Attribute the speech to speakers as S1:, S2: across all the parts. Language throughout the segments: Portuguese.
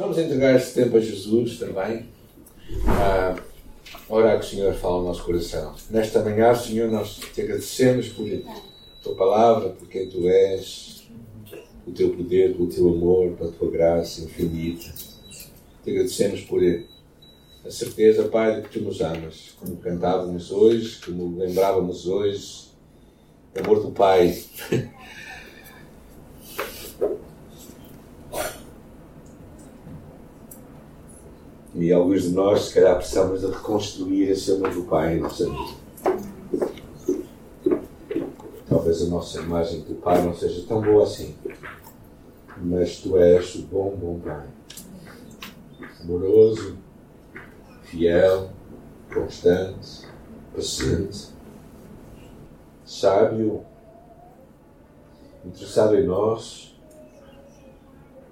S1: Vamos entregar este tempo a Jesus também. Ah, orar que o Senhor fale no nosso coração. Nesta manhã, Senhor, nós te agradecemos por a tua palavra, por quem tu és, o teu poder, pelo teu amor, pela tua graça infinita. Te agradecemos por a certeza, Pai, de que tu nos amas. Como cantávamos hoje, como lembrávamos hoje, o amor do Pai. E alguns de nós, se calhar, precisamos de reconstruir esse amor do Pai em nossa vida. Talvez a nossa imagem do Pai não seja tão boa assim, mas Tu és o bom, bom Pai. Amoroso, fiel, constante, paciente, sábio, interessado em nós,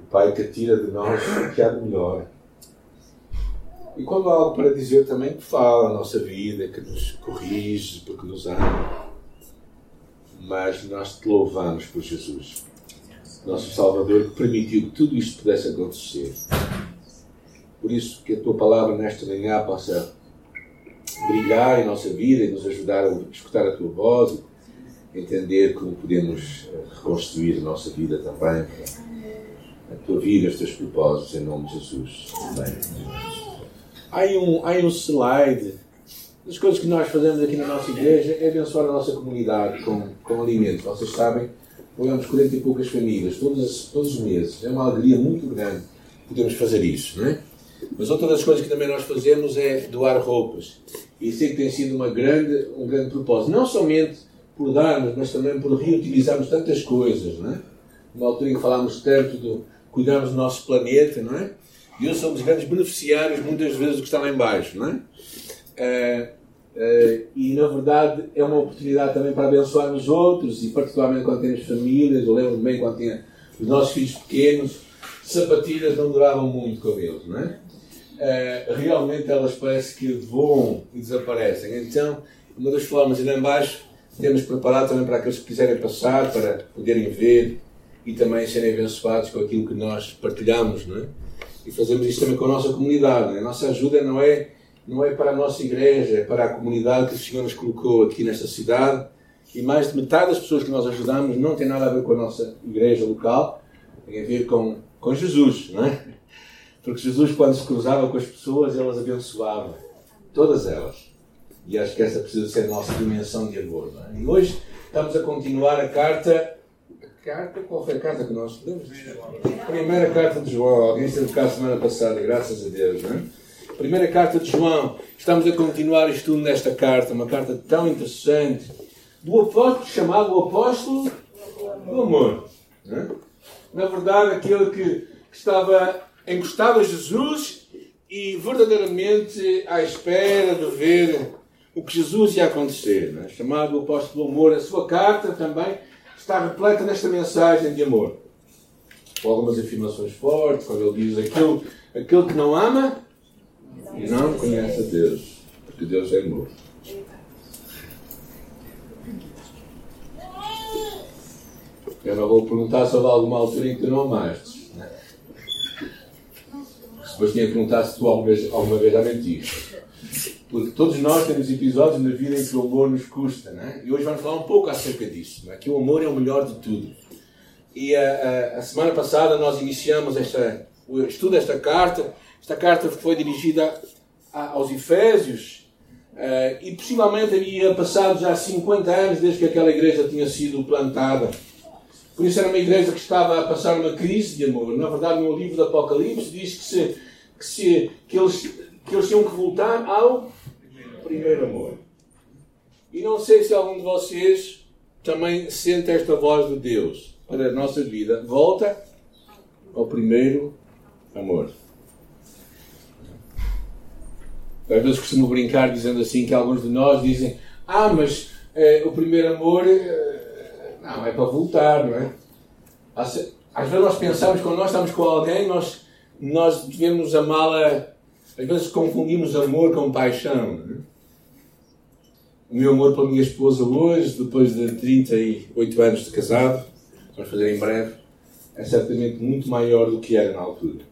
S1: o Pai que tira de nós o que há de melhor e quando há algo para dizer também que fala a nossa vida, que nos corrige, porque nos ama. Mas nós te louvamos por Jesus, nosso Salvador, que permitiu que tudo isto pudesse acontecer. Por isso, que a tua palavra nesta manhã possa brilhar em nossa vida e nos ajudar a escutar a tua voz, entender como podemos eh, reconstruir a nossa vida também, a tua vida, os teus propósitos, em nome de Jesus. Amém. Aí um, aí um slide. As coisas que nós fazemos aqui na nossa igreja é abençoar a nossa comunidade com, com alimento. Vocês sabem, apoiamos 40 e poucas famílias todos, todos os meses. É uma alegria muito grande podermos fazer isso, não é? Mas outra das coisas que também nós fazemos é doar roupas. E sei que tem sido uma grande, um grande propósito. Não somente por darmos, mas também por reutilizarmos tantas coisas, não é? Uma altura em que falámos tanto de cuidarmos do nosso planeta, não é? E eu somos grandes beneficiários, muitas vezes, do que está lá embaixo, não é? Uh, uh, e, na verdade, é uma oportunidade também para abençoar os outros, e particularmente quando temos famílias. Eu lembro bem quando tinha os nossos filhos pequenos, sapatilhas não duravam muito com eles, não é? Uh, realmente elas parece que voam e desaparecem. Então, uma das formas, e lá embaixo, temos preparado também para aqueles que quiserem passar, para poderem ver e também serem abençoados com aquilo que nós partilhamos, não é? E fazemos isto também com a nossa comunidade. A nossa ajuda não é, não é para a nossa igreja, é para a comunidade que o Senhor nos colocou aqui nesta cidade. E mais de metade das pessoas que nós ajudamos não tem nada a ver com a nossa igreja local, tem a ver com, com Jesus, não é? Porque Jesus, quando se cruzava com as pessoas, elas abençoava. Todas elas. E acho que essa precisa ser a nossa dimensão de amor. É? E hoje estamos a continuar a carta carta, qual foi a carta que nós lemos? Primeira carta de João. Alguém esteve cá semana passada, graças a Deus, não é? Primeira carta de João. Estamos a continuar o estudo nesta carta, uma carta tão interessante, do apóstolo chamado o apóstolo do amor. É? Na verdade, aquele que estava encostado a Jesus e verdadeiramente à espera de ver o que Jesus ia acontecer. É? Chamado o apóstolo do amor. A sua carta também está repleta nesta mensagem de amor. Com algumas afirmações fortes, quando ele diz aquilo, que não ama não conhece a Deus, porque Deus é amor. Eu não vou perguntar sobre alguma altura em que tu não amaste. Né? Se depois tinha que perguntar se tu alguma vez, alguma vez já mentiste. Porque todos nós temos episódios na vida em que o amor nos custa, né? E hoje vamos falar um pouco acerca disso, né? que o amor é o melhor de tudo. E a, a, a semana passada nós iniciamos esta, o estudo desta carta. Esta carta foi dirigida a, aos Efésios uh, e possivelmente havia passado já 50 anos desde que aquela igreja tinha sido plantada. Por isso era uma igreja que estava a passar uma crise de amor. Na verdade, no livro do Apocalipse diz que, se, que, se, que, eles, que eles tinham que voltar ao primeiro amor. E não sei se algum de vocês também sente esta voz de Deus para a nossa vida. Volta ao primeiro amor. Às vezes costumo brincar dizendo assim que alguns de nós dizem ah, mas eh, o primeiro amor eh, não, é para voltar, não é? Às vezes nós pensamos quando nós estamos com alguém, nós, nós devemos amá-la, às vezes confundimos amor com paixão. Não é? O meu amor pela minha esposa hoje, depois de 38 anos de casado, vamos fazer em breve, é certamente muito maior do que era na altura.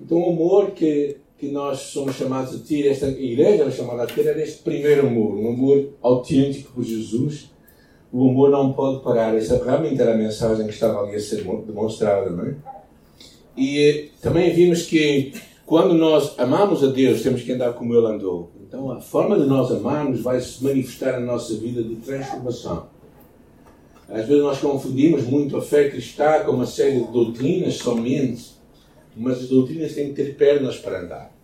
S1: Então, o amor que, que nós somos chamados a ter, esta igreja era chamada a ter, era este primeiro amor, um amor autêntico por Jesus. O amor não pode parar. Essa realmente era a mensagem que estava ali a ser demonstrada, não é? E também vimos que quando nós amamos a Deus, temos que andar como Ele andou. Então, a forma de nós amarmos vai se manifestar na nossa vida de transformação. Às vezes nós confundimos muito a fé cristã com uma série de doutrinas somente, mas as doutrinas têm que ter pernas para andar.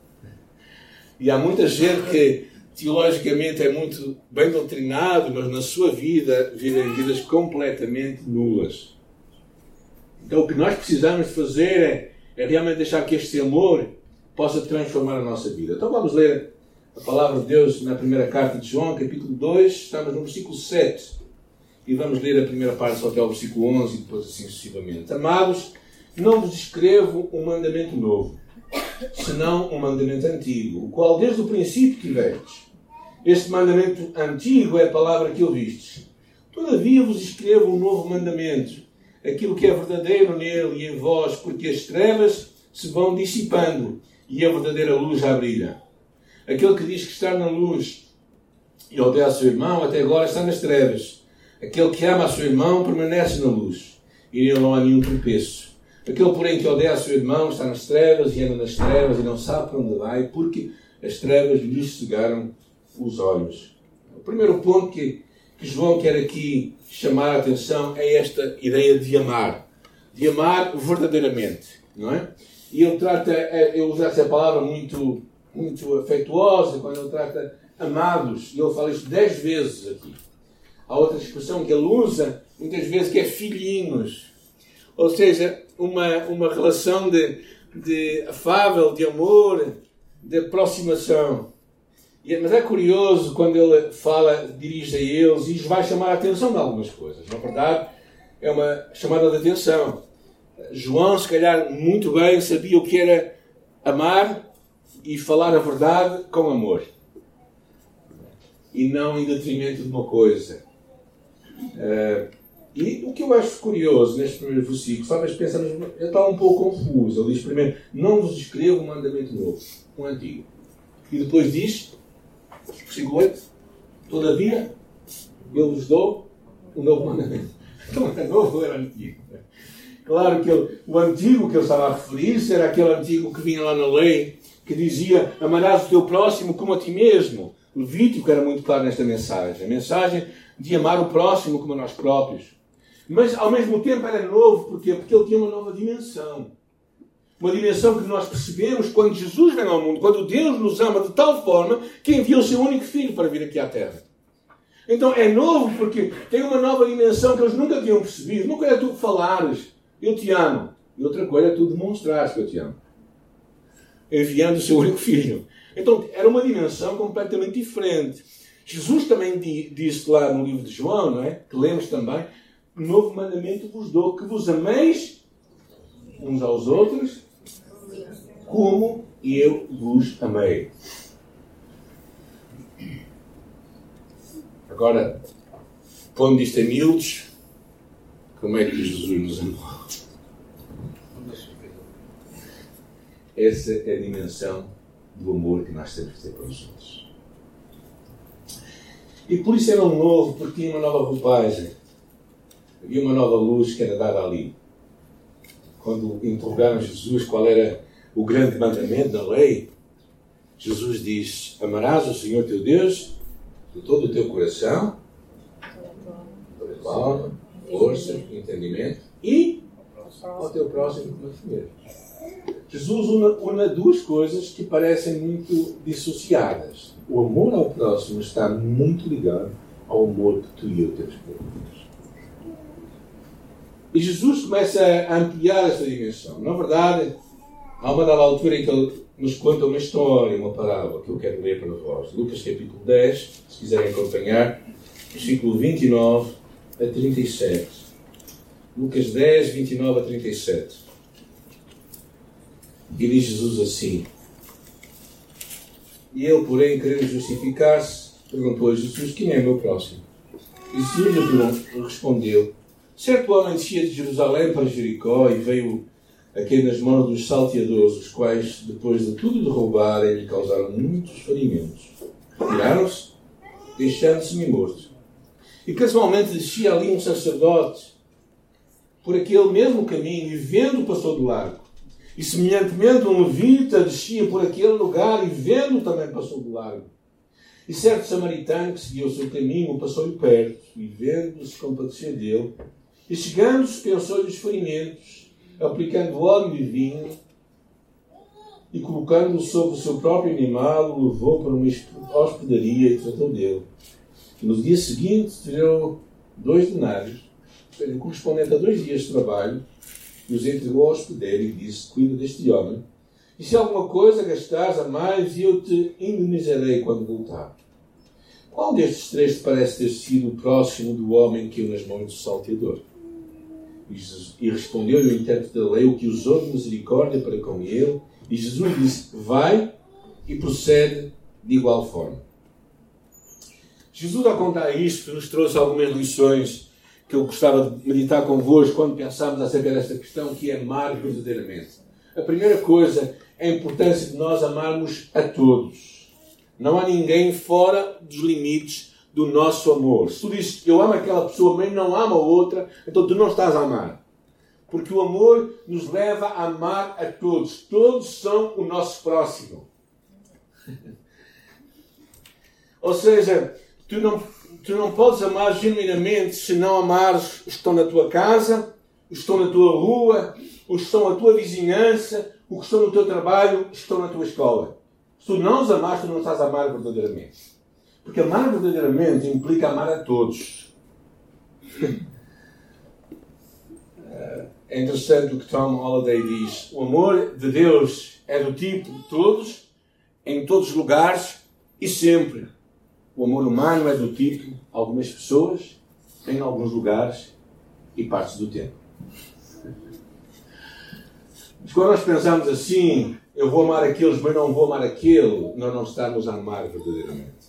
S1: E há muita gente que teologicamente é muito bem doutrinado, mas na sua vida vivem vidas completamente nulas. Então o que nós precisamos fazer é, é realmente deixar que este amor possa transformar a nossa vida. Então vamos ler a palavra de Deus na primeira carta de João, capítulo 2, estamos no versículo 7. E vamos ler a primeira parte só até o versículo 11 e depois assim sucessivamente. Amados, não vos escrevo um mandamento novo, senão um mandamento antigo, o qual desde o princípio tivestes. Este mandamento antigo é a palavra que ouvistes. Todavia vos escrevo um novo mandamento, aquilo que é verdadeiro nele e em vós, porque as trevas se vão dissipando e a verdadeira luz já brilha. Aquele que diz que está na luz e odeia a seu irmão, até agora está nas trevas. Aquele que ama a seu irmão permanece na luz, e não há nenhum tropeço. Aquele, porém, que odeia a seu irmão está nas trevas e anda nas trevas e não sabe para onde vai, porque as trevas lhe cegaram os olhos. O primeiro ponto que, que João quer aqui chamar a atenção é esta ideia de amar. De amar verdadeiramente, não é? E ele trata, ele usa essa palavra muito, muito afetuosa, quando ele trata amados, e ele fala isto dez vezes aqui. Há outra expressão que ele usa, muitas vezes, que é filhinhos. Ou seja, uma, uma relação de, de afável, de amor, de aproximação. Mas é curioso quando ele fala, dirige a eles e vai chamar a atenção de algumas coisas. Na verdade, é uma chamada de atenção. João, se calhar, muito bem sabia o que era amar e falar a verdade com amor. E não em detrimento de uma coisa. Uh, e o que eu acho curioso neste primeiro versículo, pensamos, ele está um pouco confuso. Ele diz primeiro: Não vos escrevo um mandamento novo, um antigo. E depois diz, versículo 8: Todavia, eu vos dou um novo mandamento. Então é novo era antigo? Claro que ele, o antigo que ele estava a referir-se era aquele antigo que vinha lá na lei, que dizia: Amarás o teu próximo como a ti mesmo. Levítico era muito claro nesta mensagem. A mensagem de amar o próximo como a nós próprios. Mas ao mesmo tempo era novo, porquê? Porque ele tinha uma nova dimensão. Uma dimensão que nós percebemos quando Jesus vem ao mundo, quando Deus nos ama de tal forma que enviou o seu único filho para vir aqui à Terra. Então é novo porque tem uma nova dimensão que eles nunca tinham percebido. Uma coisa é tu falares, eu te amo. E outra coisa é tu demonstrares que eu te amo. Enviando seu único filho. Então era uma dimensão completamente diferente. Jesus também disse lá no livro de João, não é? Que lemos também, novo mandamento vos dou, que vos ameis uns aos outros, como eu vos amei. Agora, pondo isto em miúdos, como é que Jesus nos amou? Essa é a dimensão do amor que nós temos que ter para os outros. E por isso era um novo, porque tinha uma nova roupagem. Havia uma nova luz que era dada ali. Quando interrogaram Jesus qual era o grande mandamento da lei, Jesus diz: Amarás o Senhor teu Deus de todo o teu coração, toda alma, força, entendimento e ao teu próximo como a ti mesmo. Jesus une duas coisas que parecem muito dissociadas o amor ao próximo está muito ligado ao amor que tu e eu temos por Deus. E Jesus começa a ampliar essa dimensão. Na verdade, há uma dada altura em que ele nos conta uma história, uma parábola que eu quero ler para vós. Lucas capítulo 10, se quiserem acompanhar, versículo 29 a 37. Lucas 10, 29 a 37. Diz Jesus assim: e ele, porém, querendo justificar-se, perguntou a Jesus: Quem é meu próximo? E Jesus lhe respondeu: Certo homem descia de Jerusalém para Jericó e veio a quem nas mãos dos salteadores, os quais, depois de tudo derrubarem, lhe causaram muitos ferimentos. Tiraram-se, deixando-se me morto. E casualmente descia ali um sacerdote por aquele mesmo caminho e vendo passou do largo. E semelhantemente um levita descia por aquele lugar e vendo também passou do largo. E certo samaritano que seguia o seu caminho passou-lhe perto e vendo se compadeceu dele. E chegando-se pensou-lhe os ferimentos, aplicando óleo e vinho e colocando-o sobre o seu próprio animal, o levou para uma hospedaria e tratou dele. No dia seguinte tirou dois denários, correspondente a dois dias de trabalho, e os entregou ao hospedeiro e disse: Cuida deste homem, e se alguma coisa gastares a mais, eu te indenizarei quando voltar. Qual destes três te parece ter sido o próximo do homem que eu nas mãos do salteador? E respondeu-lhe o intérprete da lei, o que usou de misericórdia para com ele, e Jesus disse: Vai e procede de igual forma. Jesus, ao contar isto, nos trouxe algumas lições que eu gostava de meditar convosco quando pensamos acerca desta questão, que é amar verdadeiramente. A primeira coisa é a importância de nós amarmos a todos. Não há ninguém fora dos limites do nosso amor. Se tu dizes eu amo aquela pessoa, mas não ama outra, então tu não estás a amar. Porque o amor nos leva a amar a todos. Todos são o nosso próximo. Ou seja, tu não, tu não podes amar genuinamente se não amares os que estão na tua casa, os que estão na tua rua, os que estão na tua vizinhança, os que estão no teu trabalho, os que estão na tua escola. Se tu não os amares, tu não estás a amar verdadeiramente. Porque amar verdadeiramente implica amar a todos. É interessante o que Tom Holliday diz. O amor de Deus é do tipo de todos, em todos os lugares e sempre. O amor humano é do tipo algumas pessoas, em alguns lugares e partes do tempo. Mas quando nós pensamos assim, eu vou amar aqueles, mas não vou amar aquele, nós não estamos a amar verdadeiramente.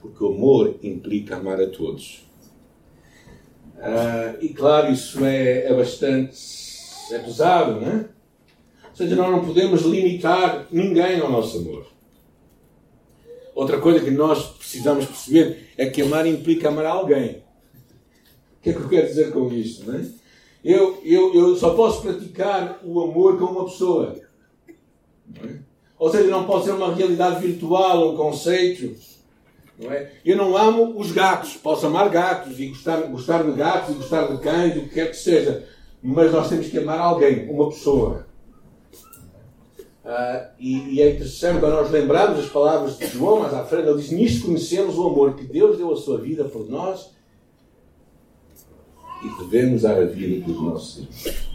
S1: Porque o amor implica amar a todos. Uh, e claro, isso é, é bastante é pesado, não é? Ou seja, nós não podemos limitar ninguém ao nosso amor. Outra coisa que nós precisamos perceber é que amar implica amar alguém. O que é que eu quero dizer com isto? Não é? eu, eu, eu só posso praticar o amor com uma pessoa. É? Ou seja, não pode ser uma realidade virtual, um conceito não é? Eu não amo os gatos. Posso amar gatos e gostar, gostar de gatos e gostar de cães, o que quer que seja. Mas nós temos que amar alguém, uma pessoa. Uh, e, e, é interessante quando nós lembramos as palavras de João, mas à frente ele diz: Nisto conhecemos o amor que Deus deu a sua vida por nós e devemos dar a vida pelos nossos irmãos.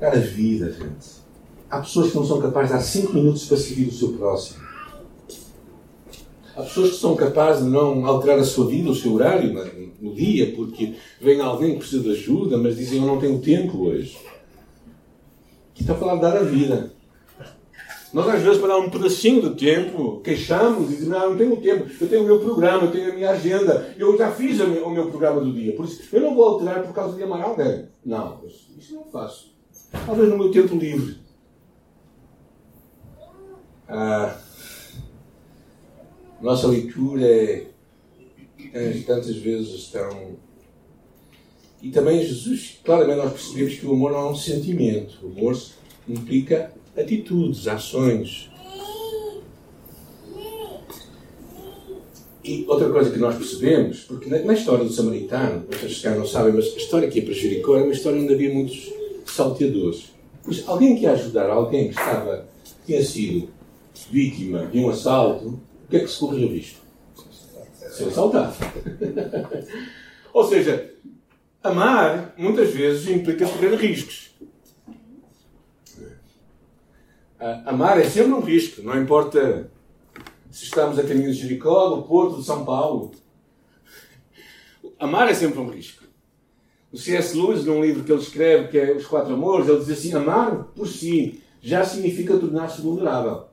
S1: Dar a vida, gente. Há pessoas que não são capazes de dar 5 minutos para seguir o seu próximo. Há pessoas que são capazes de não alterar a sua vida, o seu horário no dia, porque vem alguém que precisa de ajuda, mas dizem eu não tenho tempo hoje. Aqui está a falar de dar a vida. Nós, às vezes, para dar um pedacinho do tempo, queixamos e dizemos: Não, não tenho tempo, eu tenho o meu programa, eu tenho a minha agenda, eu já fiz o meu programa do dia, por isso eu não vou alterar por causa de amar alguém. Não, isso não faço. Talvez no meu tempo livre. Ah, nossa leitura é, tantas vezes tão. E também Jesus, claramente nós percebemos que o amor não é um sentimento. O amor implica atitudes, ações. E outra coisa que nós percebemos, porque na, história do samaritano, vocês se não sabem, mas a história aqui para Jericó é uma história onde havia muitos salteadores. Pois alguém que ia ajudar alguém que estava, tinha sido vítima de um assalto, o que é que se corria o risco? Ser assaltado. Ou seja, amar muitas vezes implica correr riscos. Amar é sempre um risco, não importa se estamos a caminho de Jericó, do Porto, de São Paulo. Amar é sempre um risco. O C.S. Lewis, num livro que ele escreve, que é Os Quatro Amores, ele diz assim: amar por si já significa tornar-se vulnerável.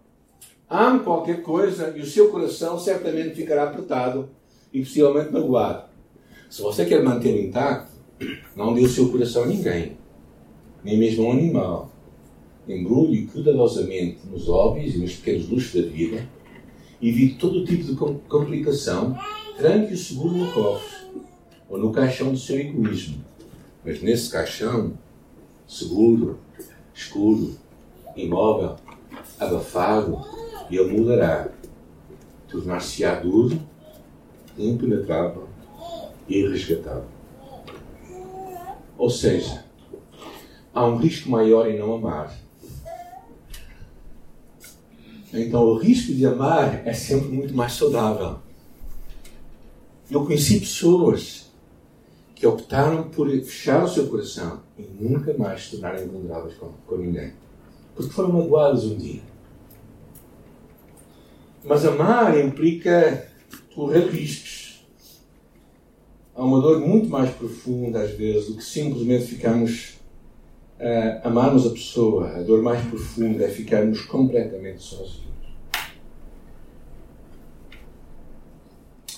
S1: Ame qualquer coisa e o seu coração certamente ficará apertado e possivelmente magoado. Se você quer manter intacto, não dê o seu coração a ninguém. nem mesmo um animal, embrulhe cuidadosamente nos hobbies e nos pequenos luxos da vida, evite todo tipo de complicação, tranque-o seguro no cofre ou no caixão do seu egoísmo. Mas nesse caixão, seguro, escuro, imóvel, abafado, ele mudará. Tornar-se-á duro, impenetrável e irresgatável. Ou seja, há um risco maior em não amar. Então, o risco de amar é sempre muito mais saudável. Eu conheci pessoas que optaram por fechar o seu coração e nunca mais se tornarem vulneráveis com, com ninguém. Porque foram magoados um dia. Mas amar implica correr riscos. Há uma dor muito mais profunda, às vezes, do que simplesmente ficarmos a amarmos a pessoa. A dor mais profunda é ficarmos completamente sozinhos.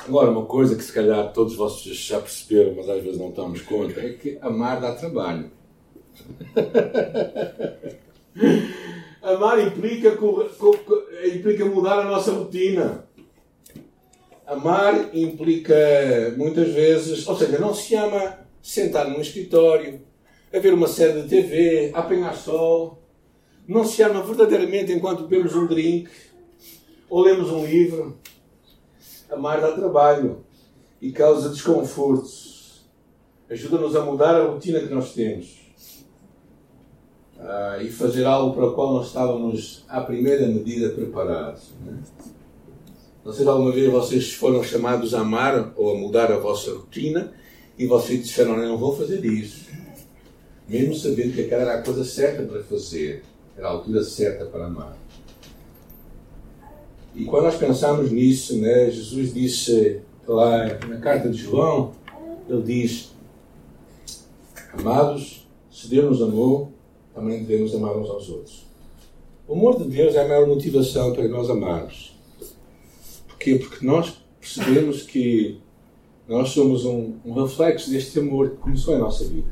S1: Agora, uma coisa que se calhar todos vocês já perceberam, mas às vezes não estamos conta, é que amar dá trabalho. amar implica, implica mudar a nossa rotina. Amar implica muitas vezes, ou seja, não se ama sentar num escritório, a ver uma série de TV, a apanhar sol. Não se ama verdadeiramente enquanto bebemos um drink ou lemos um livro. Amar dá trabalho e causa desconfortos. Ajuda-nos a mudar a rotina que nós temos. Ah, e fazer algo para o qual nós estávamos, à primeira medida, preparados. Não sei se alguma vez vocês foram chamados a amar ou a mudar a vossa rotina e vocês disseram: Não, não vou fazer isso. Mesmo sabendo que aquela era a coisa certa para fazer, era a altura certa para amar. E quando nós pensamos nisso, né, Jesus disse lá na carta de João, ele diz: Amados, se Deus nos amou, também devemos amar uns aos outros. O amor de Deus é a maior motivação para nós amarmos. Porquê? Porque nós percebemos que nós somos um, um reflexo deste amor que começou em nossa vida.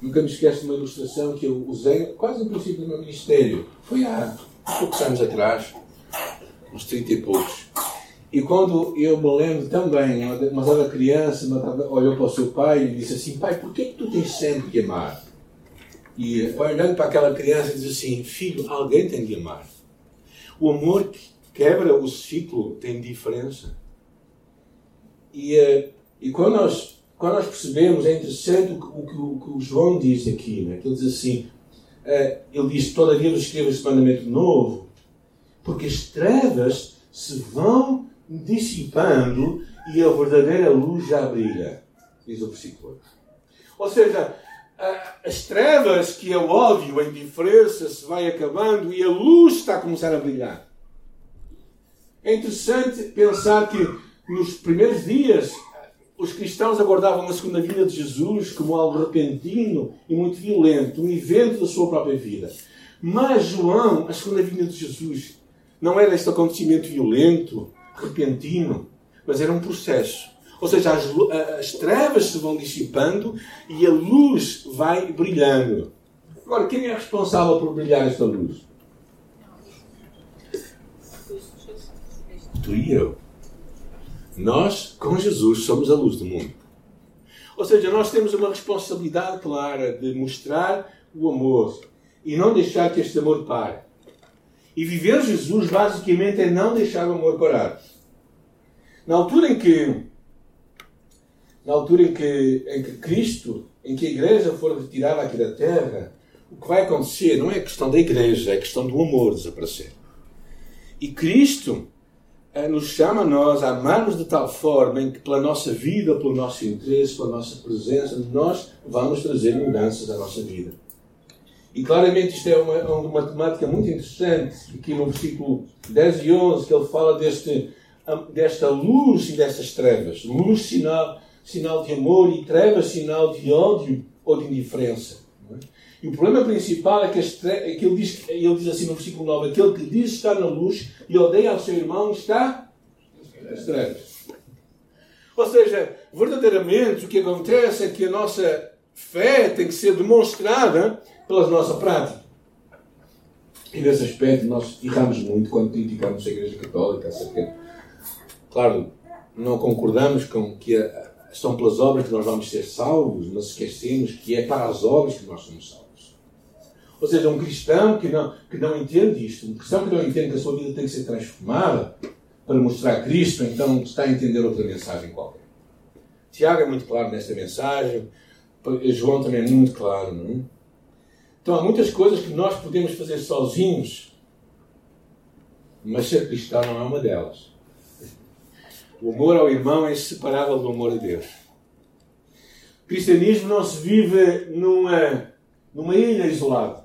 S1: Nunca me esqueço de uma ilustração que eu usei quase no princípio do meu ministério. Foi há poucos anos atrás uns 30 e poucos. E quando eu me lembro também, mas era criança, olhou para o seu pai e disse assim: Pai, por que, que tu tens sempre que amar? E olhando para aquela criança, diz assim: Filho, alguém tem de amar. O amor quebra o ciclo, tem diferença. E, eh, e quando, nós, quando nós percebemos, é interessante o que o, que o João diz aqui, né? que ele diz assim: eh, Ele diz, Todavia vos escrevo este mandamento novo porque as trevas se vão dissipando e a verdadeira luz já brilha. Diz o versículo. Ou seja, as trevas, que é o ódio, a indiferença, se vai acabando e a luz está a começar a brilhar. É interessante pensar que nos primeiros dias os cristãos aguardavam a segunda vinda de Jesus como algo repentino e muito violento, um evento da sua própria vida. Mas João, a segunda vinda de Jesus, não era este acontecimento violento, repentino, mas era um processo. Ou seja, as, as trevas se vão dissipando e a luz vai brilhando. Agora, quem é responsável por brilhar esta luz? Tu e eu. Nós, com Jesus, somos a luz do mundo. Ou seja, nós temos uma responsabilidade clara de mostrar o amor e não deixar que este amor pare. E viver Jesus basicamente é não deixar o amor parar. Na altura em que na altura em que, em que Cristo, em que a igreja for retirada aqui da terra, o que vai acontecer não é questão da igreja, é questão do amor desaparecer. E Cristo nos chama a nós a amarmos de tal forma em que, pela nossa vida, pelo nosso interesse, pela nossa presença, nós vamos trazer mudanças à nossa vida. E claramente isto é uma, é uma temática muito interessante, aqui no versículo 10 e 11, que ele fala deste, desta luz e destas trevas. Luz, sinal, sinal de amor, e trevas, sinal de ódio ou de indiferença. E o problema principal é que, é que ele, diz, ele diz assim no versículo 9: aquele que diz estar na luz e odeia ao seu irmão está trevas. Ou seja, verdadeiramente o que acontece é que a nossa fé tem que ser demonstrada pela nossa prática. E nesse aspecto nós erramos muito quando criticamos a Igreja Católica. Claro, não concordamos com que são pelas obras que nós vamos ser salvos, mas esquecemos que é para as obras que nós somos salvos. Ou seja, um cristão que não, que não entende isto, um cristão que não entende que a sua vida tem que ser transformada para mostrar Cristo, então está a entender outra mensagem qualquer. Tiago é muito claro nesta mensagem, João também é muito claro, não é? Então há muitas coisas que nós podemos fazer sozinhos, mas ser cristão não é uma delas. O amor ao irmão é inseparável do amor a Deus. O cristianismo não se vive numa, numa ilha isolada.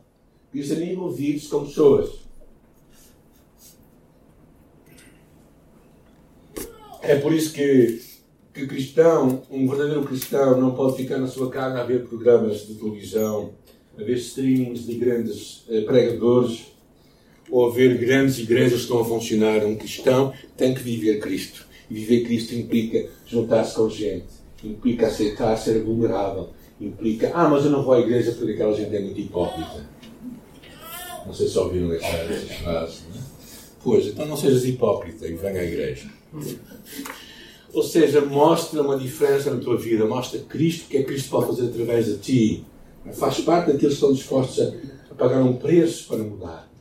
S1: O cristianismo vive-se com pessoas. É por isso que, que cristão, um verdadeiro cristão, não pode ficar na sua casa a ver programas de televisão, a ver streamings de grandes eh, pregadores ou a ver grandes igrejas que estão a funcionar. Um cristão tem que viver Cristo. E viver Cristo implica juntar-se com gente, implica aceitar ser vulnerável, implica, ah, mas eu não vou à igreja porque aquela gente é muito hipócrita. Não sei se ouviram essas frases. Não é? Pois, então não sejas hipócrita e venha à igreja. Ou seja, mostra uma diferença na tua vida, mostra Cristo, que é Cristo pode fazer através de ti. Faz parte daqueles que estão dispostos a pagar um preço para mudar.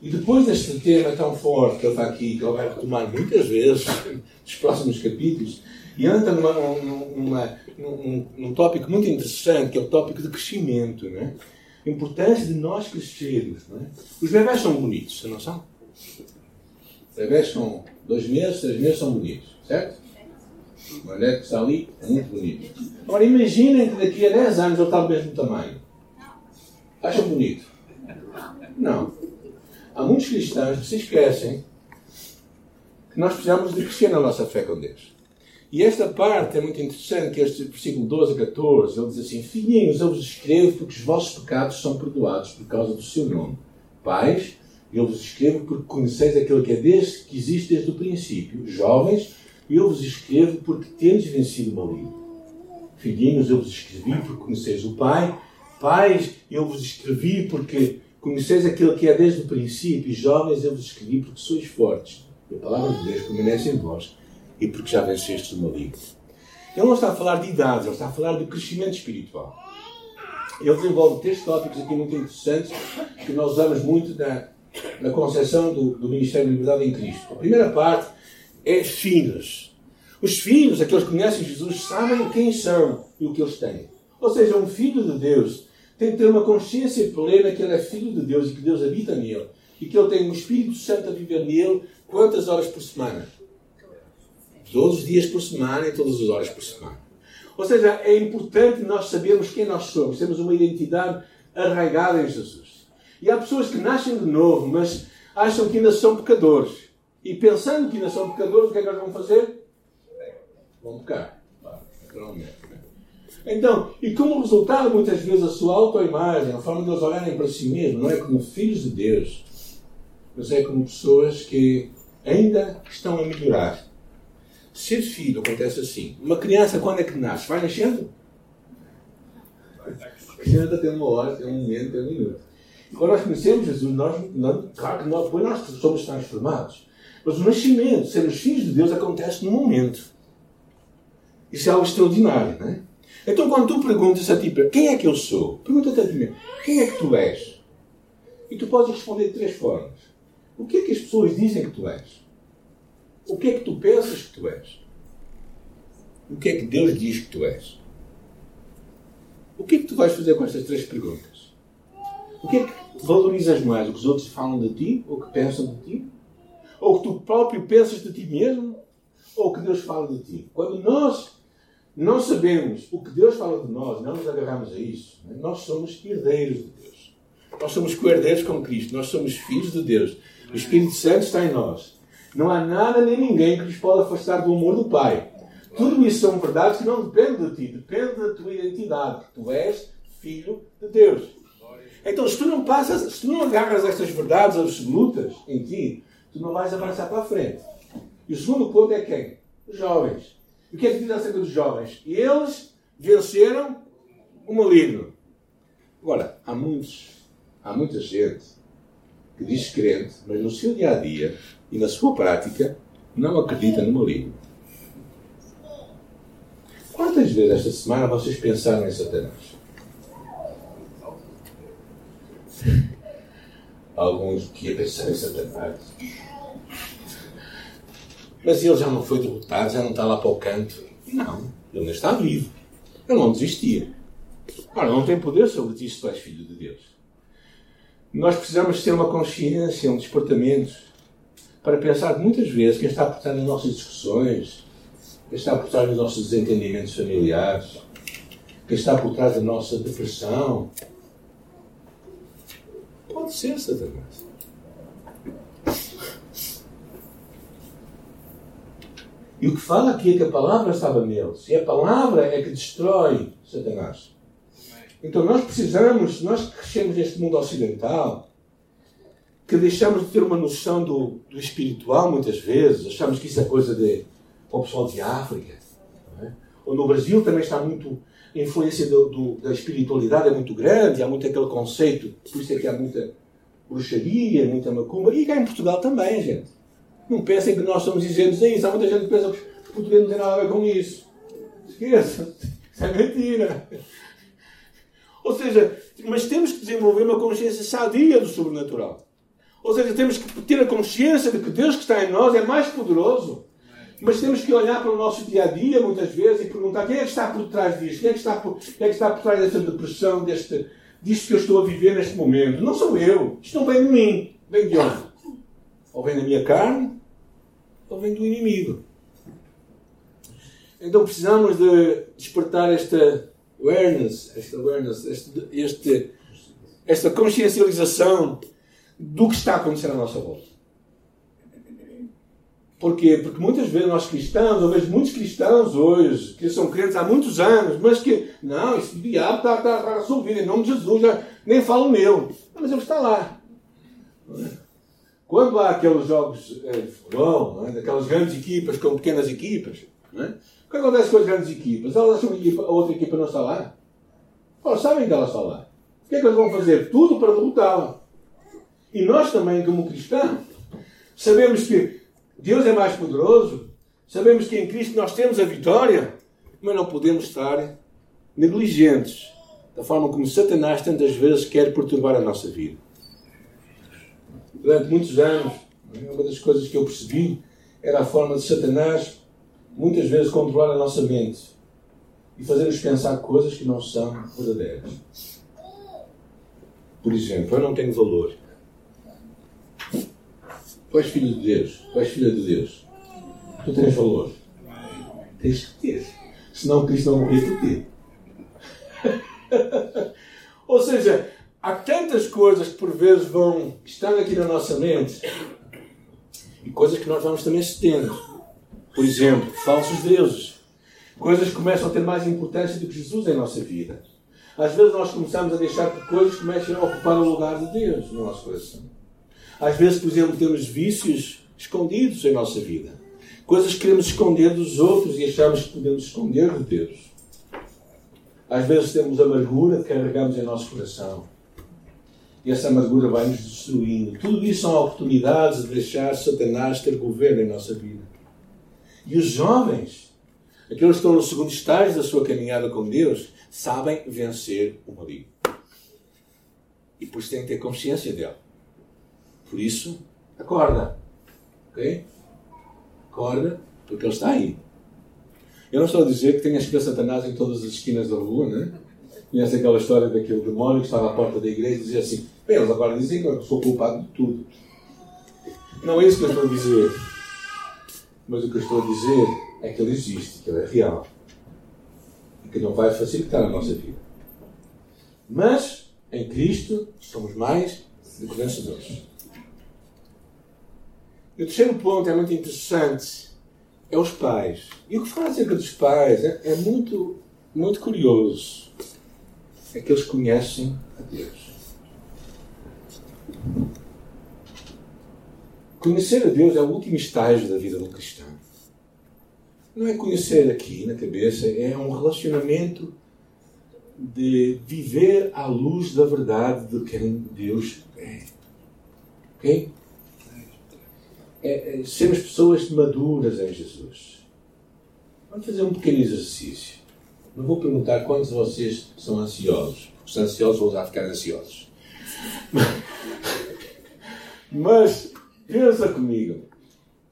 S1: E depois deste tema tão forte que ele está aqui, que ele vai retomar muitas vezes nos próximos capítulos, e entra numa, numa, num, num tópico muito interessante, que é o tópico de crescimento. Não é? A importância de nós crescermos. Não é? Os bebés são bonitos, não são? Os bebés com dois meses, três meses são bonitos, certo? O bebê que está ali é muito bonito. Agora imaginem que daqui a 10 anos ele está do mesmo tamanho. Acham bonito? Não há muitos cristãos que se esquecem que nós precisamos de crescer na nossa fé com Deus. E esta parte é muito interessante, que este versículo 12 a 14, ele diz assim, Filhinhos, eu vos escrevo porque os vossos pecados são perdoados por causa do seu nome. Pais, eu vos escrevo porque conheceis aquele que é desde que existe desde o princípio. Jovens, eu vos escrevo porque tendes vencido o maligno. Filhinhos, eu vos escrevi porque conheceis o Pai. Pais, eu vos escrevi porque Conheceis aquele que é desde o princípio, e jovens eu vos escrevi porque sois fortes. E a palavra de Deus permanece em vós, e porque já vencestes o maligno. Ele não está a falar de idade, ele está a falar de crescimento espiritual. Ele desenvolve três tópicos aqui muito interessantes que nós usamos muito na, na concepção do, do Ministério de Liberdade em Cristo. A primeira parte é filhos. Os filhos, aqueles que conhecem Jesus, sabem quem são e o que eles têm. Ou seja, um filho de Deus tem que ter uma consciência plena que ele é filho de Deus e que Deus habita nele. E que ele tem o Espírito Santo a viver nele quantas horas por semana? Todos os dias por semana e todas as horas por semana. Ou seja, é importante nós sabermos quem nós somos, temos uma identidade arraigada em Jesus. E há pessoas que nascem de novo, mas acham que ainda são pecadores. E pensando que ainda são pecadores, o que é que eles vão fazer? Vão pecar. Naturalmente. Então, e como resultado, muitas vezes, a sua autoimagem, a forma de eles olharem para si mesmos, não é como filhos de Deus, mas é como pessoas que ainda estão a melhorar. Ser filho acontece assim. Uma criança, quando é que nasce? Vai nascendo? A criança tem uma hora, tem um momento, tem um minuto. E quando nós conhecemos Jesus, nós, nós, claro que nós, nós somos transformados. Mas o nascimento, sermos filhos de Deus, acontece no momento. Isso é algo extraordinário, não é? Então, quando tu perguntas a ti, quem é que eu sou? Pergunta-te a ti mesmo, quem é que tu és? E tu podes responder de três formas. O que é que as pessoas dizem que tu és? O que é que tu pensas que tu és? O que é que Deus diz que tu és? O que é que tu vais fazer com estas três perguntas? O que é que valorizas mais? O que os outros falam de ti? Ou que pensam de ti? Ou que tu próprio pensas de ti mesmo? Ou que Deus fala de ti? Quando nós não sabemos o que Deus fala de nós, não nos agarramos a isso. Né? Nós somos herdeiros de Deus. Nós somos co-herdeiros com Cristo. Nós somos filhos de Deus. O Espírito Santo está em nós. Não há nada nem ninguém que nos pode afastar do amor do Pai. Tudo isso são verdades que não dependem de ti, depende da tua identidade. Tu és filho de Deus. Então, se tu não passas, se tu não agarras estas verdades absolutas em ti, tu não vais avançar para a frente. E o segundo ponto é quem? Os jovens. O que é que diz acerca dos jovens? Eles venceram o maligno. Agora, há muitos, há muita gente que diz crente, mas no seu dia a dia e na sua prática não acredita no maligno. Quantas vezes esta semana vocês pensaram em Satanás? Alguns que ia pensar em Satanás. Mas ele já não foi derrotado, já não está lá para o canto. Não, ele ainda está vivo. Ele não desistia. Ora, não tem poder sobre ti se tu és filho de Deus. Nós precisamos ter uma consciência, um despertamento, para pensar muitas vezes quem está por trás das nossas discussões, quem está por trás dos nossos desentendimentos familiares, quem está por trás da nossa depressão, pode ser Satanás. E o que fala aqui é que a palavra estava neles. E a palavra é que destrói Satanás. Então nós precisamos, nós que crescemos neste mundo ocidental, que deixamos de ter uma noção do, do espiritual muitas vezes, achamos que isso é coisa de o pessoal de África. É? Ou no Brasil também está muito. A influência do, do, da espiritualidade é muito grande, há muito aquele conceito, por isso é que há muita bruxaria, muita macumba, e cá em Portugal também, gente. Não pensem que nós somos isentos a isso. Há muita gente que pensa que os portugueses não têm nada a ver com isso. Esqueça. Isso é mentira. Ou seja, mas temos que desenvolver uma consciência sadia do sobrenatural. Ou seja, temos que ter a consciência de que Deus que está em nós é mais poderoso. Mas temos que olhar para o nosso dia a dia, muitas vezes, e perguntar quem é que está por trás disto? Quem é que está por, quem é que está por trás desta depressão, deste, disto que eu estou a viver neste momento? Não sou eu. Isto não vem de mim. Vem de onde? Ou vem da minha carne, ou vem do inimigo. Então precisamos de despertar esta awareness, esta awareness, este, este, esta consciencialização do que está a acontecer à nossa volta. Porquê? Porque muitas vezes nós cristãos, ou vejo muitos cristãos hoje, que são crentes há muitos anos, mas que, não, esse diabo está, está, está resolvido, em nome de Jesus, já, nem falo nele. Mas ele está lá. É? Quando há aqueles jogos é, de futebol, é? grandes equipas com pequenas equipas, é? Que acontece com as grandes equipas? Elas acham que a outra equipa não está lá? Elas sabem que ela está lá. O que é que eles vão fazer? Tudo para derrotá-la. E nós também, como cristãos, sabemos que Deus é mais poderoso, sabemos que em Cristo nós temos a vitória, mas não podemos estar negligentes da forma como Satanás tantas vezes quer perturbar a nossa vida durante muitos anos, uma das coisas que eu percebi era a forma de Satanás muitas vezes controlar a nossa mente e fazer-nos pensar coisas que não são verdadeiras. Por exemplo, eu não tenho valor. Tu és filho de Deus, tu és filha de Deus. Tu tens valor. Tens que ter. Senão Cristo não morria por ti. Ou seja, há tantas coisas que por vezes vão estar aqui na nossa mente e coisas que nós vamos também cedendo. Por exemplo, falsos deuses. Coisas que começam a ter mais importância do que Jesus em nossa vida. Às vezes nós começamos a deixar que coisas comecem a ocupar o lugar de Deus no nosso coração. Às vezes, por exemplo, temos vícios escondidos em nossa vida. Coisas que queremos esconder dos outros e achamos que podemos esconder de Deus. Às vezes temos amargura que carregamos em nosso coração e essa amargura vai nos destruindo. Tudo isso são oportunidades de deixar Satanás ter governo em nossa vida. E os jovens, aqueles que estão no segundo estágio da sua caminhada com Deus, sabem vencer o maligno. E por isso têm que ter consciência dele. Por isso, acorda. Ok? Acorda, porque ele está aí. Eu não estou a dizer que tenhas que Satanás em todas as esquinas da rua, né? Conhece aquela história daquele demónio que estava à porta da igreja e dizia assim: Bem, eles agora dizem que eu sou culpado de tudo. Não é isso que eu estou a dizer. Mas o que eu estou a dizer é que ele existe, que ele é real. E que não vai facilitar a nossa vida. Mas, em Cristo, somos mais do que vencedores. E o terceiro ponto é muito interessante. É os pais. E o que fala acerca dos pais é, é muito, muito curioso. É que eles conhecem a Deus. Conhecer a Deus é o último estágio da vida do cristão. Não é conhecer aqui na cabeça, é um relacionamento de viver à luz da verdade de quem Deus é. Ok? É, é, sermos pessoas maduras em Jesus. Vamos fazer um pequeno exercício. Não vou perguntar quantos de vocês são ansiosos. Porque se ansiosos, vão já ficar ansiosos. Mas, pensa comigo.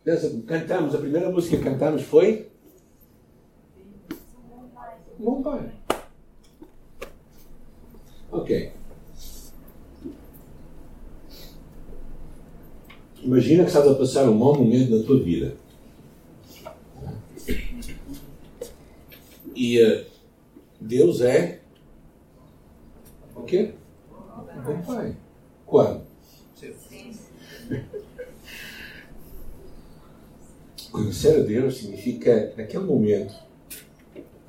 S1: Pensa. Cantamos, a primeira música que cantamos foi. Bom Pai. Ok. Imagina que estás a passar um mau momento na tua vida. E uh, Deus é o quê? Bom Pai. Quando? Conhecer a Deus significa, naquele momento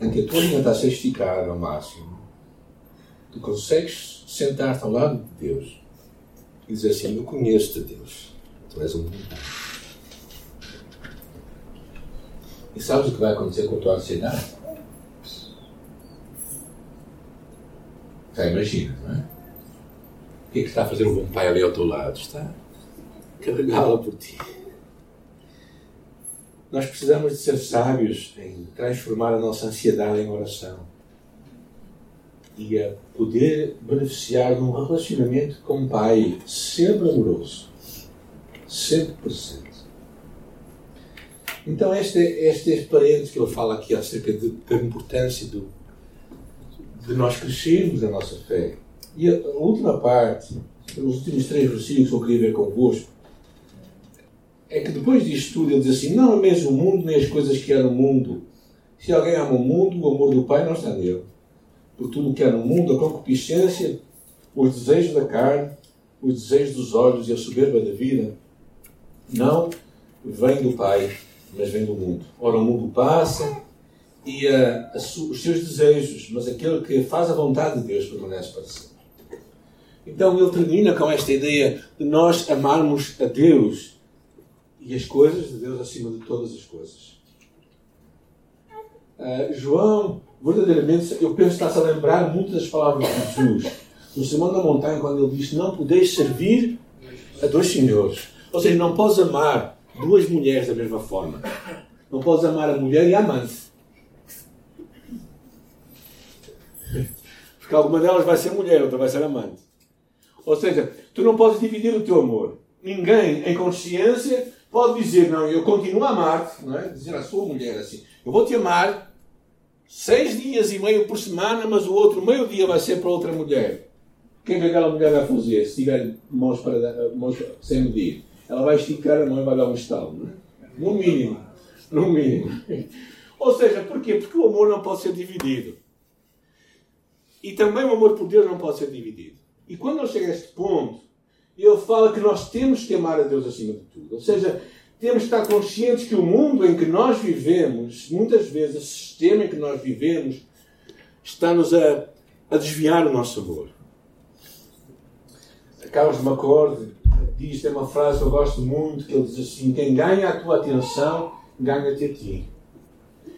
S1: em que a tua linha está a ser esticada ao máximo, tu consegues sentar-te ao lado de Deus e dizer assim: Eu conheço-te, Deus. Tu és um. E sabes o que vai acontecer com a tua ansiedade? Já imagina, não é? O que é que está a fazer o bom pai ali ao teu lado? Está a carregá-la por ti. Nós precisamos de ser sábios em transformar a nossa ansiedade em oração e a poder beneficiar de um relacionamento com um Pai sempre amoroso, sempre presente. Então, este, este, este parente que ele fala aqui acerca de, da importância do, de nós crescermos a nossa fé. E a, a última parte, os últimos três versículos que eu queria ver convosco, é que depois disto tudo ele diz assim: Não ameis o mundo nem as coisas que há no mundo. Se alguém ama o mundo, o amor do Pai não está nele. Por tudo o que há no mundo, a concupiscência, os desejos da carne, os desejos dos olhos e a soberba da vida, não vem do Pai, mas vem do mundo. Ora, o mundo passa e uh, os seus desejos, mas aquele que faz a vontade de Deus permanece para sempre. Então ele termina com esta ideia de nós amarmos a Deus e as coisas de Deus acima de todas as coisas. Uh, João, verdadeiramente, eu penso que está-se a lembrar muitas das palavras de Jesus. No Sermão da Montanha, quando ele diz: Não podeis servir a dois senhores. Ou seja, não podes amar duas mulheres da mesma forma. Não podes amar a mulher e a amante. Porque alguma delas vai ser mulher, outra vai ser amante. Ou seja, tu não podes dividir o teu amor. Ninguém, em consciência, pode dizer, não, eu continuo a amar-te, não é? Dizer à sua mulher assim, eu vou te amar seis dias e meio por semana, mas o outro meio dia vai ser para outra mulher. O que é que aquela mulher vai fazer se tiver mãos, para, mãos sem medir? Ela vai esticar a mão e vai dar um estalo, não é? No mínimo. No mínimo. Ou seja, porquê? Porque o amor não pode ser dividido. E também o amor por Deus não pode ser dividido. E quando nós chegamos a este ponto, ele fala que nós temos que amar a Deus acima de tudo. Ou seja, temos que estar conscientes que o mundo em que nós vivemos, muitas vezes, o sistema em que nós vivemos, está-nos a, a desviar o nosso amor. Carlos McCord diz, tem uma frase que eu gosto muito, que ele diz assim, quem ganha a tua atenção, ganha-te a ti.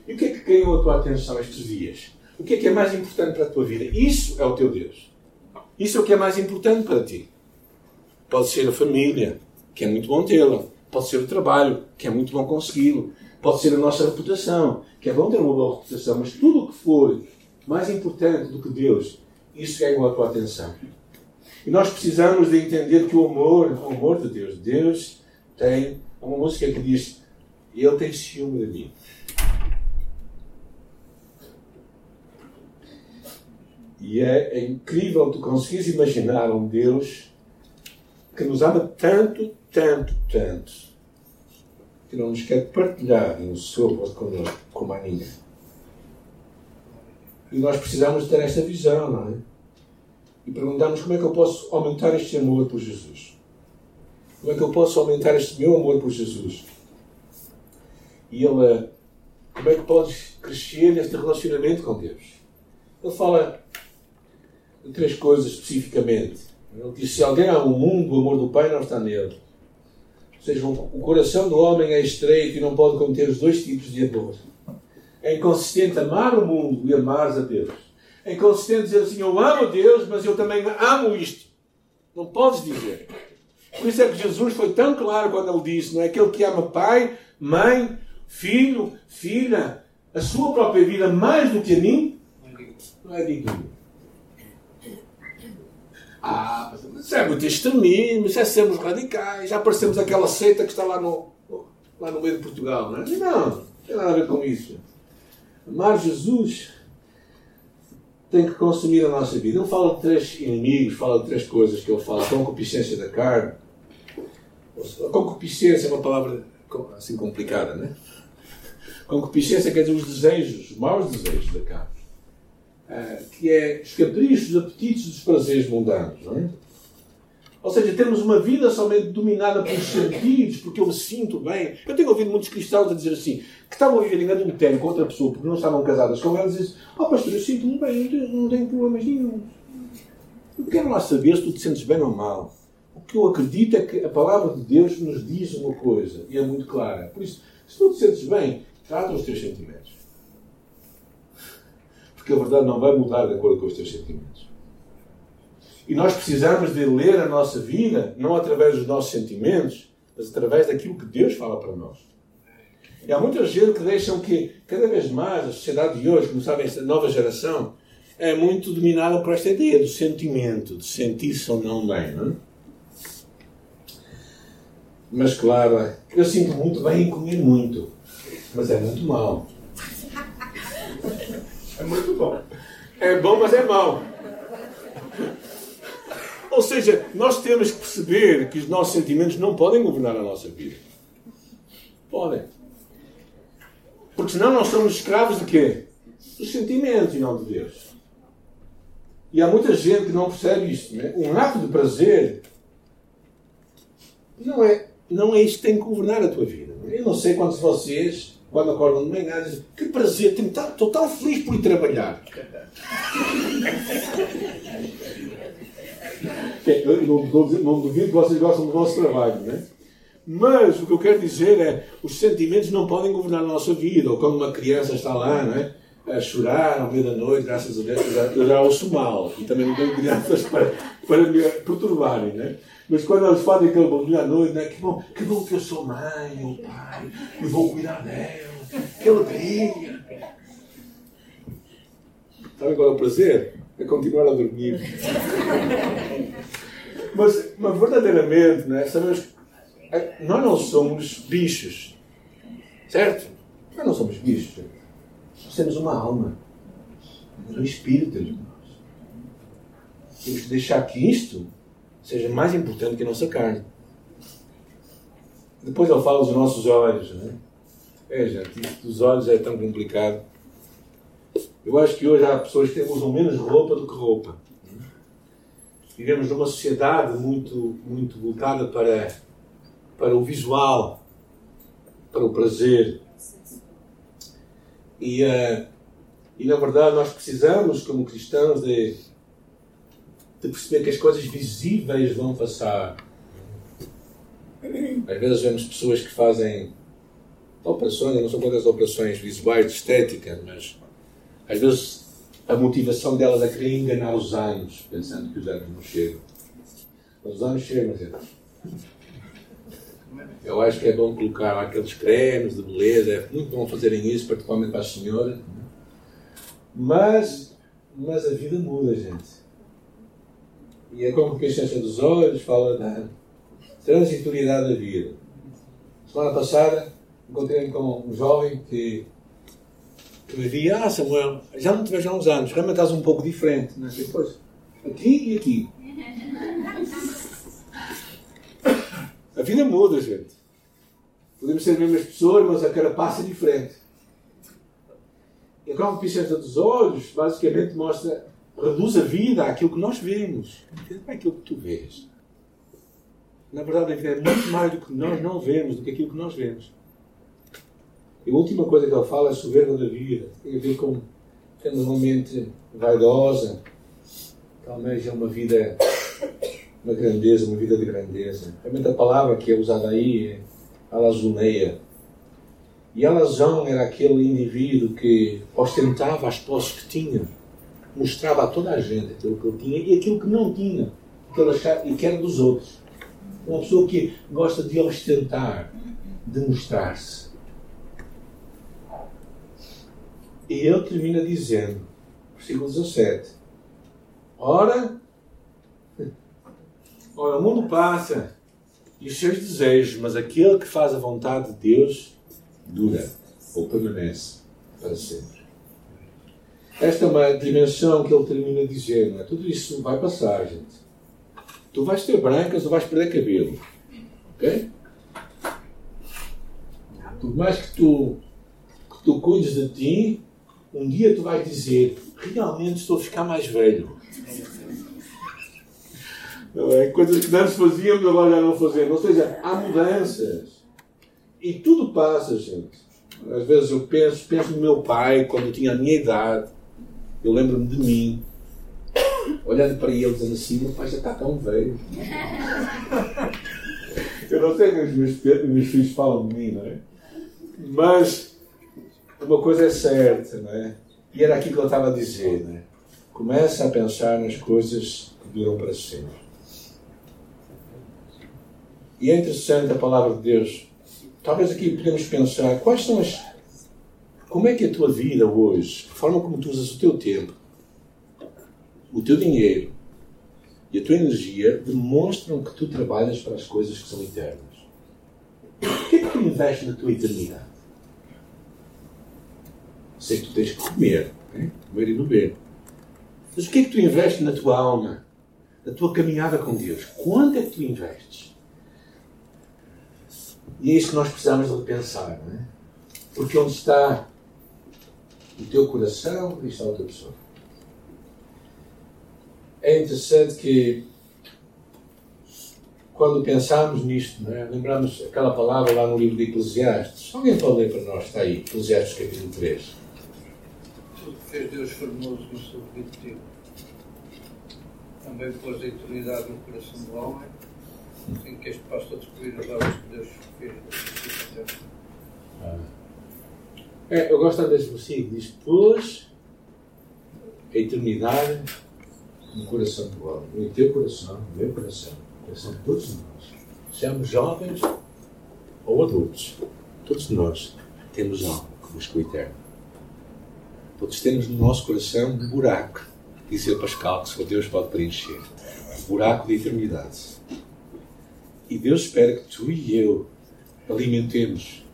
S1: E o que é que ganhou a tua atenção estes dias? O que é que é mais importante para a tua vida? Isso é o teu Deus. Isso é o que é mais importante para ti. Pode ser a família, que é muito bom tê-la. Pode ser o trabalho, que é muito bom consegui-lo. Pode ser a nossa reputação, que é bom ter uma boa reputação. Mas tudo o que for mais importante do que Deus, isso ganha a tua atenção. E nós precisamos de entender que o amor, o amor de Deus, Deus tem uma música que diz: Ele tem ciúme de mim. E é, é incrível tu conseguires imaginar um Deus que nos ama tanto, tanto, tanto, que não nos quer partilhar no seu gosto connosco, como a ninguém. E nós precisamos ter esta visão, não é? E perguntamos como é que eu posso aumentar este amor por Jesus? Como é que eu posso aumentar este meu amor por Jesus? E ele, como é que podes crescer neste relacionamento com Deus? Ele fala de três coisas especificamente. Ele diz: se alguém ama o mundo, o amor do Pai não está nele. Ou seja, o coração do homem é estreito e não pode conter os dois tipos de amor. É inconsistente amar o mundo e amar a Deus. É consistente dizer assim: Eu amo Deus, mas eu também amo isto. Não podes dizer. Por isso é que Jesus foi tão claro quando ele disse: Não é aquele que ama pai, mãe, filho, filha, a sua própria vida mais do que a mim, não é digno. Ah, isso é muito extremismo, isso é sermos radicais, já parecemos aquela seita que está lá no, lá no meio de Portugal, não é? Não, não tem nada a ver com isso. Amar Jesus tem que consumir a nossa vida. Ele fala de três inimigos, fala de três coisas que ele fala: concupiscência da carne. A concupiscência é uma palavra assim complicada, não é? Concupiscência quer dizer os desejos, os maus desejos da carne. Ah, que é os caprichos, os apetites dos prazeres mundanos. Não é? Ou seja, temos uma vida somente dominada pelos sentidos, porque eu me sinto bem. Eu tenho ouvido muitos cristãos a dizer assim, que estavam a viver em adultério com outra pessoa porque não estavam casadas com ela, e dizem oh pastor, eu sinto-me bem, não tenho, não tenho problemas nenhum. Eu quero lá saber se tu te sentes bem ou mal. O que eu acredito é que a palavra de Deus nos diz uma coisa, e é muito clara. Por isso, se tu te sentes bem, trata os teus sentimentos. Porque a verdade não vai mudar de acordo com os teus sentimentos. E nós precisamos de ler a nossa vida, não através dos nossos sentimentos, mas através daquilo que Deus fala para nós. E há muita gente que deixam que, cada vez mais, a sociedade de hoje, como sabem, esta nova geração, é muito dominada por esta ideia do sentimento, de sentir-se ou não bem. Não é? Mas, claro, eu sinto muito bem em comer muito, mas é muito mal.
S2: É muito bom.
S1: É bom, mas é mau. Ou seja, nós temos que perceber que os nossos sentimentos não podem governar a nossa vida. Podem. Porque senão nós somos escravos de quê? Dos sentimentos e não de Deus. E há muita gente que não percebe isto. Né? Um ato de prazer não é, não é isto que tem que governar a tua vida. Eu não sei quantos de vocês, quando acordam de manhã, dizem que prazer, estou tão feliz por ir trabalhar. Eu não, não duvido que vocês gostam do nosso trabalho, não é? Mas o que eu quero dizer é os sentimentos não podem governar a nossa vida. Ou quando uma criança está lá, não é? A chorar ao meio da noite, graças a Deus, eu já, eu já ouço mal. E também não tenho crianças para, para me perturbarem, não é? Mas quando eles fazem aquele barulho à noite, é? que, bom, que bom que eu sou mãe ou pai e vou cuidar dela. Que alegria. Sabem qual é o prazer? É continuar a dormir. mas, mas verdadeiramente, não é? sabemos é, nós não somos bichos. Certo? Nós não somos bichos. Nós temos uma alma. Um espírito de nós. Temos que deixar que isto seja mais importante que a nossa carne. Depois ele fala dos nossos olhos. Né? É, gente, isto dos olhos é tão complicado. Eu acho que hoje há pessoas que usam menos roupa do que roupa. Vivemos numa sociedade muito, muito voltada para para o visual, para o prazer. E, uh, e na verdade nós precisamos, como cristãos, de, de perceber que as coisas visíveis vão passar. Às vezes vemos pessoas que fazem operações, eu não sou contra as operações visuais de estética, mas às vezes a motivação delas é querer enganar os anos, pensando que os anos não chegam. Os anos chegam, gente. Eu acho que é bom colocar aqueles cremes de beleza, é muito bom fazerem isso, particularmente para a senhora. Mas, mas a vida muda, gente. E a concupiscência dos olhos fala da transitoriedade da vida. Semana passada encontrei-me com um jovem que, me dizia: Ah, Samuel, já não te vejo há uns anos, realmente estás um pouco diferente. Não? Depois, aqui e aqui. A vida muda, gente. Podemos ser as mesmas pessoas, mas a carapaça é diferente. E a concupiscência dos olhos basicamente mostra, reduz a vida àquilo que nós vemos. Não é aquilo que tu vês. Na verdade, a vida é muito mais do que nós não vemos, do que aquilo que nós vemos. E a última coisa que ele fala é soberba da vida. Tem a ver com tendo uma mente vaidosa, que almeja uma vida uma grandeza, uma vida de grandeza. Realmente a palavra que é usada aí é alazuneia. E alazão era aquele indivíduo que ostentava as posses que tinha. mostrava a toda a gente aquilo que ele tinha e aquilo que não tinha, que ele achava, e que era dos outros. Uma pessoa que gosta de ostentar, de mostrar-se. E ele termina dizendo, versículo 17: Ora, ora, o mundo passa e os seus desejos, mas aquele que faz a vontade de Deus dura ou permanece para sempre. Esta é uma dimensão que ele termina dizendo. É? Tudo isso vai passar, gente. Tu vais ter brancas ou vais perder cabelo. Ok? Por mais que tu, que tu cuides de ti, um dia tu vais dizer: realmente estou a ficar mais velho. Não é? Coisas que antes fazíamos, agora já não fazemos. Ou seja, há mudanças. E tudo passa, gente. Às vezes eu penso, penso no meu pai, quando eu tinha a minha idade. Eu lembro-me de mim, olhando para ele, dizendo assim: meu pai já está tão velho. eu não sei que os meus, meus filhos falam de mim, não é? Mas uma coisa é certa, não é? E era aquilo que eu estava a dizer, não é? Começa a pensar nas coisas que duram para sempre. E é interessante a palavra de Deus. Talvez aqui podemos pensar quais são as. Como é que é a tua vida hoje, a forma como tu usas o teu tempo, o teu dinheiro e a tua energia demonstram que tu trabalhas para as coisas que são eternas. O que é que tu investes na tua eternidade? Sei que tu tens que comer, né? comer e beber. Mas o que é que tu investes na tua alma, na tua caminhada com Deus? Quanto é que tu investes? E é isso que nós precisamos de pensar, não é? Porque onde está o teu coração, está o teu tesouro. É interessante que quando pensamos nisto, não é? lembramos aquela palavra lá no livro de Eclesiastes. Alguém pode ler para nós? Está aí, Eclesiastes capítulo 3.
S2: Fez Deus formoso no seu objetivo. Também pôs a eternidade no coração do homem em que este possa descobrir as obras que Deus fez ah.
S1: é, Eu gosto deste versículo, diz: Pôs a eternidade no coração do homem, no teu coração, no meu coração, no coração de todos nós. Sejamos jovens ou adultos, todos nós temos algo que busca o eterno. Todos temos no nosso coração um buraco, dizia Pascal, que só Deus pode preencher um buraco de eternidade e Deus espera que tu e eu alimentemos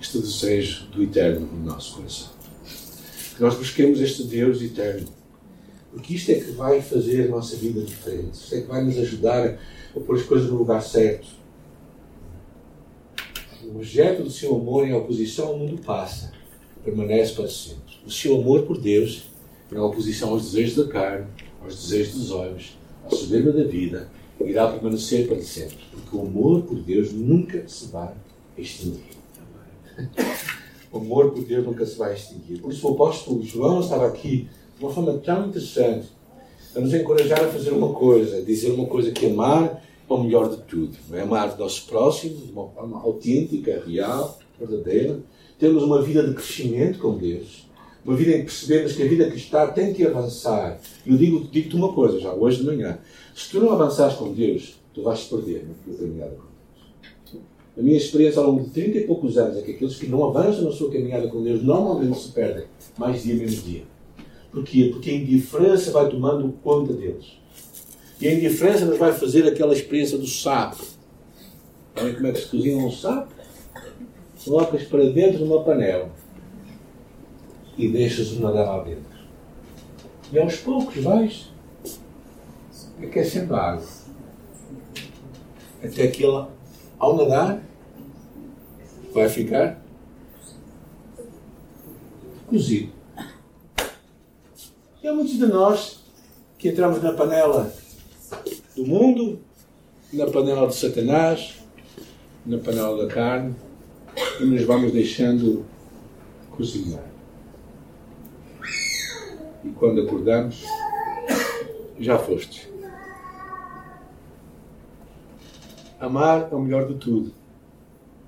S1: este desejo do eterno no nosso coração. Que nós busquemos este Deus eterno. Porque isto é que vai fazer a nossa vida diferente. Isto é que vai nos ajudar a pôr as coisas no lugar certo. O objeto do seu amor em oposição ao mundo passa, permanece para sempre. O seu amor por Deus, em oposição aos desejos da carne, aos desejos dos olhos, à soberba da vida, irá permanecer para sempre, porque o amor por Deus nunca se vai extinguir. O amor por Deus nunca se vai extinguir. Por isso o apóstolo João estava aqui de uma forma tão interessante a nos encorajar a fazer uma coisa, a dizer uma coisa que amar é o melhor de tudo. É amar o nosso próximo de uma forma autêntica, real, verdadeira. Temos uma vida de crescimento com Deus. Uma vida em que percebemos que a vida está tem que avançar. Eu digo-te digo uma coisa, já hoje de manhã. Se tu não avançares com Deus, tu vais te perder na tua caminhada com Deus. A minha experiência ao longo de 30 e poucos anos é que aqueles que não avançam na sua caminhada com Deus normalmente se perdem, mais dia menos dia. Porquê? Porque a indiferença vai tomando conta deles. E a indiferença nos vai fazer aquela experiência do sapo. Sabem como é que se cozinha um sapo? Colocas para dentro de uma panela e deixas-o nadar lá dentro. E aos poucos vais aquecendo a água. Até que ele, ao nadar, vai ficar cozido. E há muitos de nós que entramos na panela do mundo, na panela de Satanás, na panela da carne, e nos vamos deixando cozinhar. E quando acordamos, já foste. Amar é o melhor de tudo.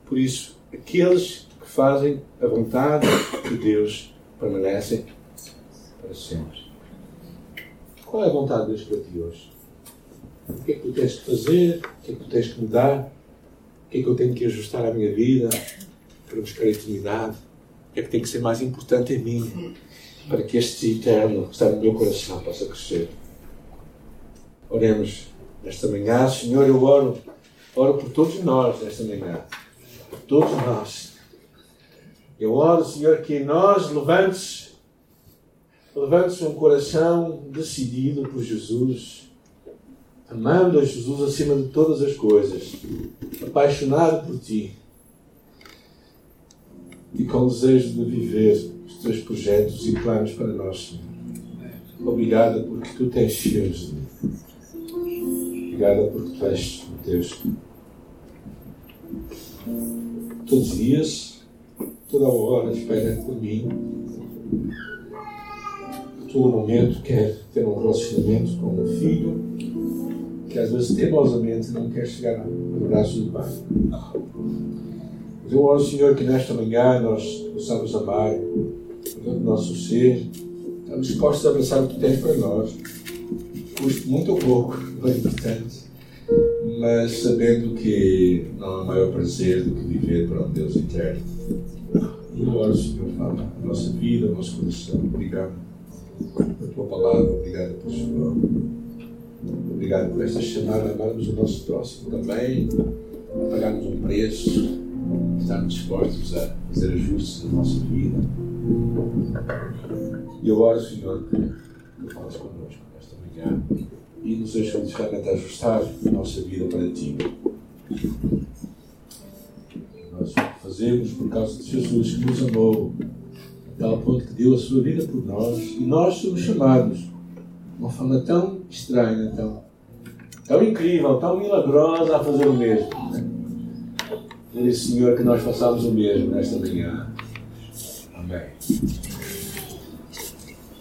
S1: Por isso, aqueles que fazem a vontade de Deus permanecem para sempre. Qual é a vontade de Deus para ti hoje? O que é que tu tens que fazer? O que é que tu tens que mudar? O que é que eu tenho que ajustar à minha vida para buscar a eternidade? O que é que tem que ser mais importante em mim para que este eterno que está no meu coração possa crescer? Oremos nesta manhã, Senhor, eu oro, oro por todos nós nesta manhã, por todos nós. Eu oro, Senhor, que em nós levantes, levantes um coração decidido por Jesus, amando a Jesus acima de todas as coisas, apaixonado por Ti e com desejo de viver Teus projetos e planos para nós. Obrigada porque Tu tens mim. Obrigada porque Tu és o Deus. Todos os dias, toda hora, espera por mim. Tu, no momento, quer ter um relacionamento com um filho que às vezes teimosamente não quer chegar no braço do Pai. Mas eu oro, Senhor, que nesta manhã nós possamos amar todo o nosso ser, estamos dispostos a abraçar o que tens para nós, custe muito ou pouco, não é importante, mas sabendo que não há maior prazer do que viver para um Deus eterno. E oro, Senhor, fala a nossa vida, o nosso coração. Obrigado pela tua palavra, obrigado por sua. Obrigado por esta chamada, amarmos o nosso próximo também, pagarmos um preço, estarmos dispostos a fazer ajustes na nossa vida. E eu oro, Senhor, que tu falas connosco nesta manhã e nos ajudes realmente a ajustar a nossa vida para Ti. Nós fazemos por causa de Jesus que nos amou, a tal ponto que deu a sua vida por nós e nós somos chamados de uma forma tão estranha, tão, tão incrível, tão milagrosa a fazer o mesmo. Por isso, Senhor, que nós façamos o mesmo nesta manhã. Amém.